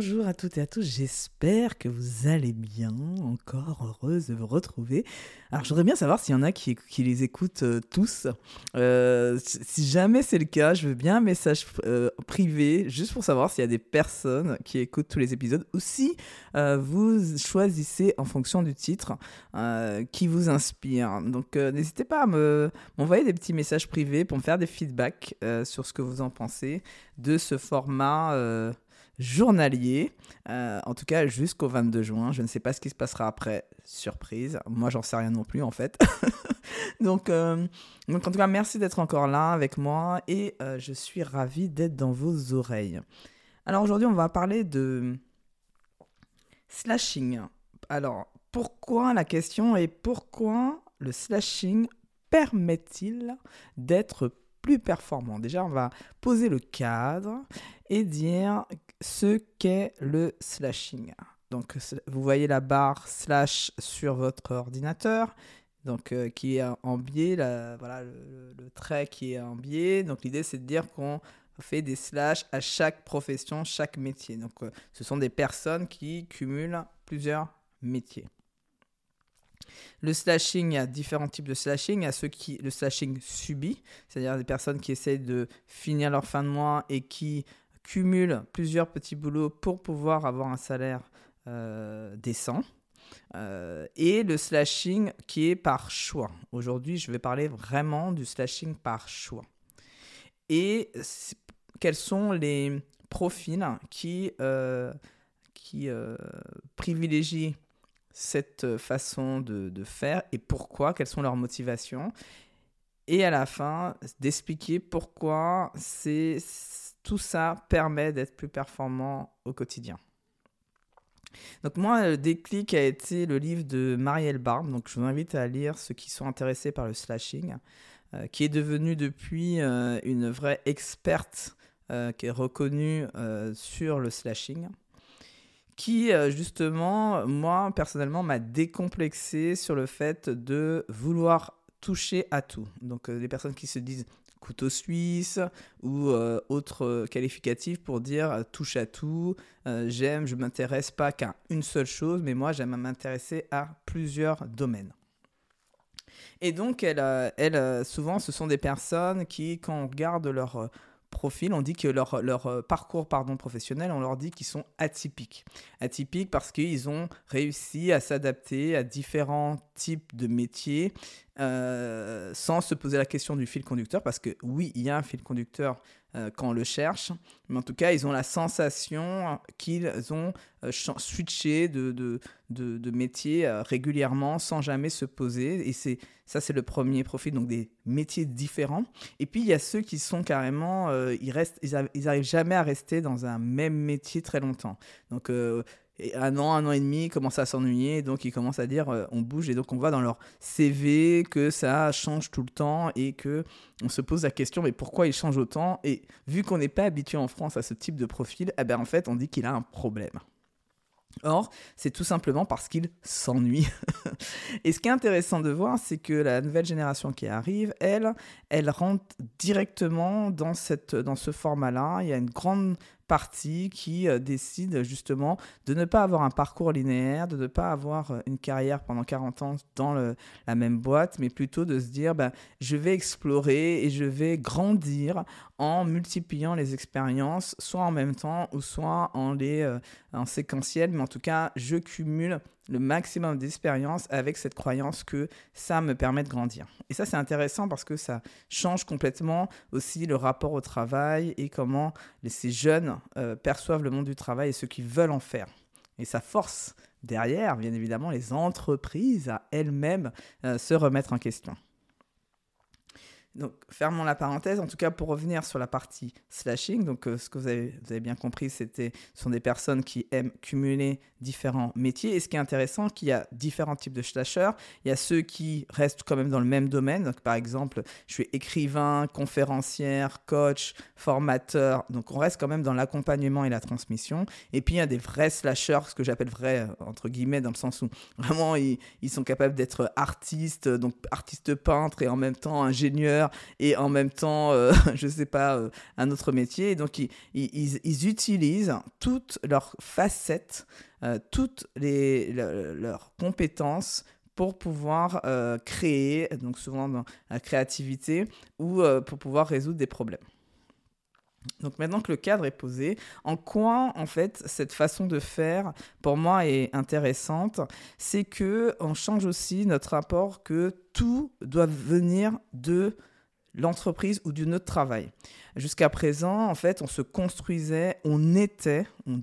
Bonjour à toutes et à tous, j'espère que vous allez bien, encore heureuse de vous retrouver. Alors je voudrais bien savoir s'il y en a qui, les écoutent euh, tous. Euh, si jamais c'est le cas, je veux bien un message euh, privé, juste pour savoir s'il y a des personnes qui écoutent tous les épisodes, ou si vous choisissez en fonction du titre qui vous inspire. Donc n'hésitez pas à m'envoyer des petits messages privés pour me faire des feedbacks sur ce que vous en pensez de ce format journalier, euh, en tout cas jusqu'au 22 juin. Je ne sais pas ce qui se passera après, surprise. Moi, j'en sais rien non plus en fait. donc, euh, donc, en tout cas, merci d'être encore là avec moi et euh, je suis ravie d'être dans vos oreilles. Alors aujourd'hui, on va parler de slashing. Alors, pourquoi la question est pourquoi le slashing permet-il d'être plus performant Déjà, on va poser le cadre et dire ce qu'est le slashing. Donc, vous voyez la barre slash sur votre ordinateur, donc euh, qui est en biais, voilà le, trait qui est en biais. Donc, l'idée c'est de dire qu'on fait des slash à chaque profession, chaque métier. Donc, euh, ce sont des personnes qui cumulent plusieurs métiers. Le slashing, il y a différents types de slashing. Il y a ceux qui, le slashing subi, c'est-à-dire des personnes qui essayent de finir leur fin de mois et qui cumule plusieurs petits boulots pour pouvoir avoir un salaire euh, décent. Euh, et le slashing qui est par choix. Aujourd'hui, je vais parler vraiment du slashing par choix. Et quels sont les profils qui, euh, qui privilégient cette façon de, faire et pourquoi, quelles sont leurs motivations. Et à la fin, d'expliquer pourquoi c'est tout ça permet d'être plus performant au quotidien. Donc moi, le déclic a été le livre de Marielle Barbe. Donc je vous invite à lire ceux qui sont intéressés par le slashing, euh, qui est devenue depuis euh, une vraie experte euh, qui est reconnue sur le slashing, qui justement, moi personnellement, m'a décomplexé sur le fait de vouloir toucher à tout. Donc les personnes qui se disent couteau suisse ou euh, autre qualificatif pour dire euh, touche à tout, euh, j'aime, je m'intéresse pas qu'à une seule chose, mais moi j'aime m'intéresser à plusieurs domaines. Et donc, elle, souvent, ce sont des personnes qui, quand on regarde leur profil, on dit que leur, euh, parcours professionnel, on leur dit qu'ils sont atypiques. Atypiques parce qu'ils ont réussi à s'adapter à différents types de métiers euh, sans se poser la question du fil conducteur, parce que oui, il y a un fil conducteur euh, quand on le cherche, mais en tout cas, ils ont la sensation qu'ils ont switché de, de, de, de métier régulièrement sans jamais se poser, et ça, c'est le premier profil, donc des métiers différents. Et puis, il y a ceux qui sont carrément, euh, ils, restent, ils, arrivent jamais à rester dans un même métier très longtemps. Donc, un an, un an et demi, ils commencent à s'ennuyer, donc ils commencent à dire euh, on bouge, et donc on voit dans leur CV que ça change tout le temps et que on se pose la question mais pourquoi il change autant? Et vu qu'on n'est pas habitué en France à ce type de profil, eh ben en fait on dit qu'il a un problème. Or, c'est tout simplement parce qu'il s'ennuie. et ce qui est intéressant de voir, c'est que la nouvelle génération qui arrive, elle, elle rentre directement dans, cette, dans ce format-là. Il y a une grande partie qui euh, décide justement de ne pas avoir un parcours linéaire, de ne pas avoir euh, une carrière pendant 40 ans dans la même boîte, mais plutôt de se dire ben, je vais explorer et je vais grandir en multipliant les expériences, soit en même temps ou soit en, les, euh, en séquentiel, mais en tout cas je cumule le maximum d'expérience avec cette croyance que ça me permet de grandir. Et ça, c'est intéressant parce que ça change complètement aussi le rapport au travail et comment ces jeunes euh, perçoivent le monde du travail et ce qu'ils veulent en faire. Et ça force derrière, bien évidemment, les entreprises à elles-mêmes euh, se remettre en question. Donc, fermons la parenthèse. En tout cas, pour revenir sur la partie slashing, donc euh, ce que vous avez, bien compris, c'était ce sont des personnes qui aiment cumuler différents métiers. Et ce qui est intéressant, qu'il y a différents types de slashers. Il y a ceux qui restent quand même dans le même domaine. Donc, par exemple, je suis écrivain, conférencière, coach, formateur. Donc, on reste quand même dans l'accompagnement et la transmission. Et puis, il y a des vrais slashers, ce que j'appelle vrais, euh, entre guillemets, dans le sens où vraiment, ils sont capables d'être artistes, donc artistes peintres et en même temps ingénieurs et en même temps, je ne sais pas, un autre métier. Donc, ils, ils, utilisent toutes leurs facettes, toutes les, leurs compétences pour pouvoir créer, donc souvent dans la créativité, ou pour pouvoir résoudre des problèmes. Donc maintenant que le cadre est posé, en quoi en fait cette façon de faire pour moi est intéressante, c'est que on change aussi notre rapport que tout doit venir de l'entreprise ou du notre travail. Jusqu'à présent, en fait, on se construisait, on était, on,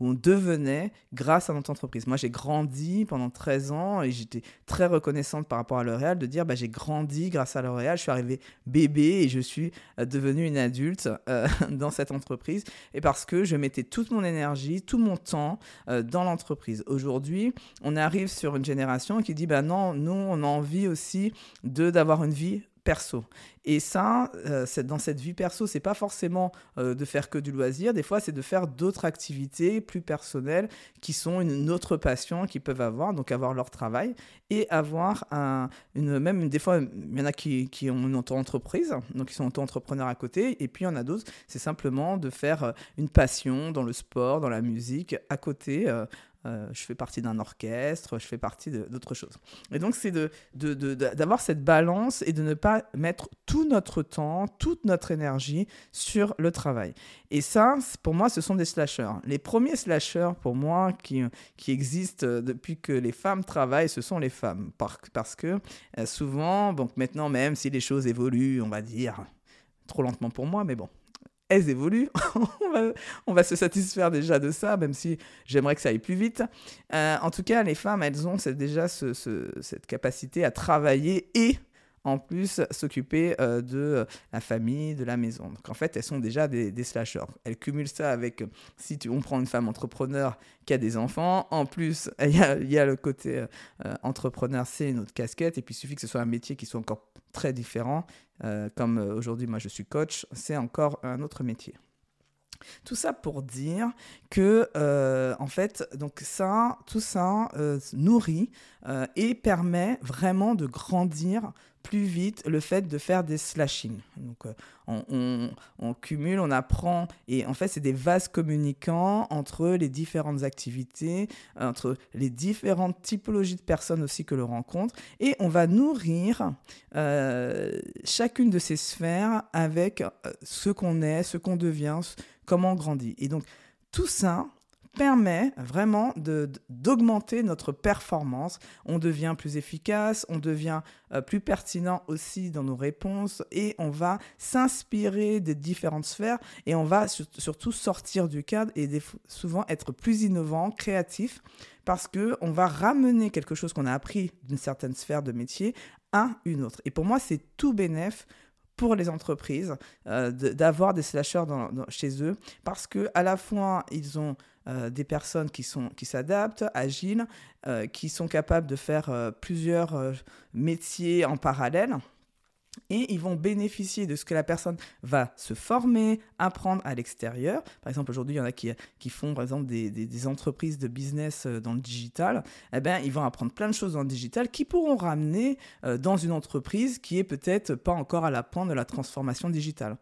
devenait grâce à notre entreprise. Moi, j'ai grandi pendant 13 ans et j'étais très reconnaissante par rapport à L'Oréal de dire bah, j'ai grandi grâce à L'Oréal, je suis arrivée bébé et je suis euh, devenue une adulte euh, dans cette entreprise et parce que je mettais toute mon énergie, tout mon temps euh, dans l'entreprise. Aujourd'hui, on arrive sur une génération qui dit bah non, nous, on a envie aussi d'avoir une vie perso. Et ça, euh, dans cette vie perso, c'est pas forcément euh, de faire que du loisir. Des fois, c'est de faire d'autres activités plus personnelles qui sont une autre passion qu'ils peuvent avoir, donc avoir leur travail et avoir un, une même des fois, il y en a qui, qui ont une auto-entreprise, donc ils sont auto-entrepreneurs à côté, et puis il y en a d'autres, c'est simplement de faire euh, une passion dans le sport, dans la musique à côté. Je fais partie d'un orchestre, je fais partie d'autres choses. Et donc, c'est d'avoir de, de, cette balance et de ne pas mettre tout notre temps, toute notre énergie sur le travail. Et ça, pour moi, ce sont des slashers. Les premiers slashers, pour moi, qui, qui existent depuis que les femmes travaillent, ce sont les femmes. parce que euh, souvent, donc maintenant, même si les choses évoluent, on va dire, trop lentement pour moi, mais bon, elles évoluent. on, va, se satisfaire déjà de ça, même si j'aimerais que ça aille plus vite. Euh, en tout cas, les femmes, elles ont déjà cette capacité à travailler et en plus s'occuper euh, de la famille, de la maison. Donc en fait, elles sont déjà des, des. Elles cumulent ça avec, si tu, on prend une femme entrepreneur qui a des enfants, en plus, il y a, le côté euh, entrepreneur, c'est une autre casquette, et puis il suffit que ce soit un métier qui soit encore très différent, euh, comme aujourd'hui moi je suis coach, c'est encore un autre métier. Tout ça pour dire que, en fait, donc ça, tout ça nourrit et permet vraiment de grandir plus vite le fait de faire des slashing. Donc, euh, on, cumule, on apprend, et en fait, c'est des vases communicants entre les différentes activités, entre les différentes typologies de personnes aussi que l'on rencontre, et on va nourrir euh, chacune de ces sphères avec euh, ce qu'on est, ce qu'on devient, comment on grandit. Et donc, tout ça, permet vraiment d'augmenter notre performance. On devient plus efficace, on devient euh, plus pertinent aussi dans nos réponses et on va s'inspirer des différentes sphères et on va surtout sortir du cadre et souvent être plus innovant, créatif parce que on va ramener quelque chose qu'on a appris d'une certaine sphère de métier à une autre. Et pour moi, c'est tout bénéf pour les entreprises euh, d'avoir des slashers chez eux parce que à la fois ils ont euh, des personnes qui sont qui s'adaptent, agiles, euh, qui sont capables de faire plusieurs métiers en parallèle et ils vont bénéficier de ce que la personne va se former, apprendre à l'extérieur. Par exemple, aujourd'hui, il y en a qui, qui font, par exemple, des, des, entreprises de business dans le digital. Eh bien, ils vont apprendre plein de choses dans le digital qui pourront ramener dans une entreprise qui est peut-être pas encore à la pointe de la transformation digitale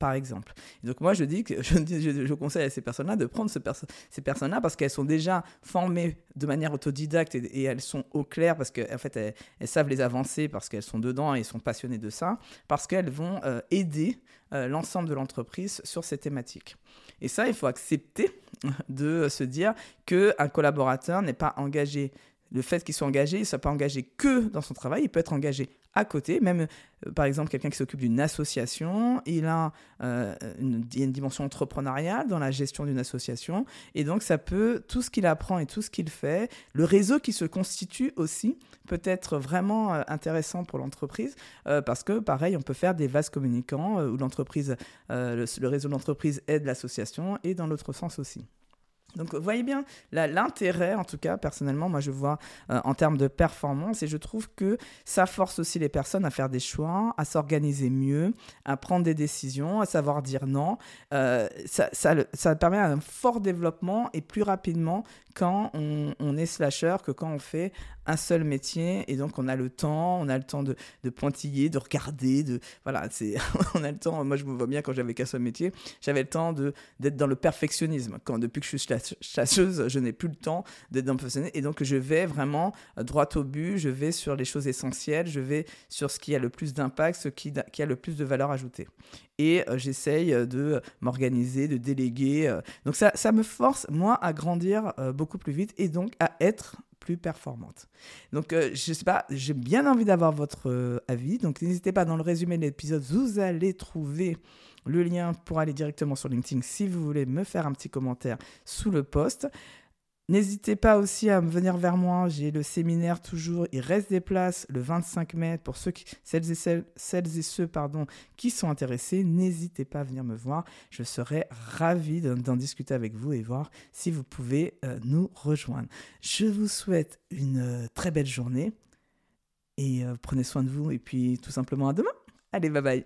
par exemple. donc moi, je dis que je, conseille à ces personnes-là de prendre ces personnes-là parce qu'elles sont déjà formées de manière autodidacte et, elles sont au clair parce qu'en en fait, elles, savent les avancer parce qu'elles sont dedans et sont passionnées de ça, parce qu'elles vont euh, aider euh, l'ensemble de l'entreprise sur ces thématiques. Et ça, il faut accepter de se dire qu'un collaborateur n'est pas engagé le fait qu'il soit engagé, il ne soit pas engagé que dans son travail, il peut être engagé à côté, même euh, par exemple quelqu'un qui s'occupe d'une association, il a euh, une, une, dimension entrepreneuriale dans la gestion d'une association, et donc ça peut, tout ce qu'il apprend et tout ce qu'il fait, le réseau qui se constitue aussi peut être vraiment euh, intéressant pour l'entreprise, parce que pareil, on peut faire des vases communicants où l'entreprise, le, réseau de l'entreprise aide l'association, et dans l'autre sens aussi. Donc, vous voyez bien l'intérêt, en tout cas, personnellement, moi je vois euh, en termes de performance et je trouve que ça force aussi les personnes à faire des choix, à s'organiser mieux, à prendre des décisions, à savoir dire non. Euh, ça, permet un fort développement et plus rapidement quand on, est slasher que quand on fait un seul métier et donc on a le temps, on a le temps de, de pointiller, de regarder, de voilà, c'est on a le temps. Moi je me vois bien quand j'avais qu'un seul métier, j'avais le temps d'être dans le perfectionnisme. Depuis que je suis chasseuse, je n'ai plus le temps d'être dans le perfectionnisme et donc je vais vraiment droit au but, je vais sur les choses essentielles, je vais sur ce qui a le plus d'impact, ce qui a le plus de valeur ajoutée et euh, j'essaye euh, de m'organiser, de déléguer. Euh. Donc ça, ça me force, moi, à grandir beaucoup plus vite et donc à être plus performante. Donc, je sais pas, j'ai bien envie d'avoir votre avis. Donc, n'hésitez pas, dans le résumé de l'épisode, vous allez trouver le lien pour aller directement sur LinkedIn si vous voulez me faire un petit commentaire sous le post. N'hésitez pas aussi à venir vers moi. J'ai le séminaire toujours. Il reste des places le 25 mai pour ceux celles et ceux pardon, qui sont intéressés. N'hésitez pas à venir me voir. Je serai ravi d'en discuter avec vous et voir si vous pouvez euh, nous rejoindre. Je vous souhaite une euh, très belle journée et euh, prenez soin de vous et puis tout simplement à demain. Allez, bye bye.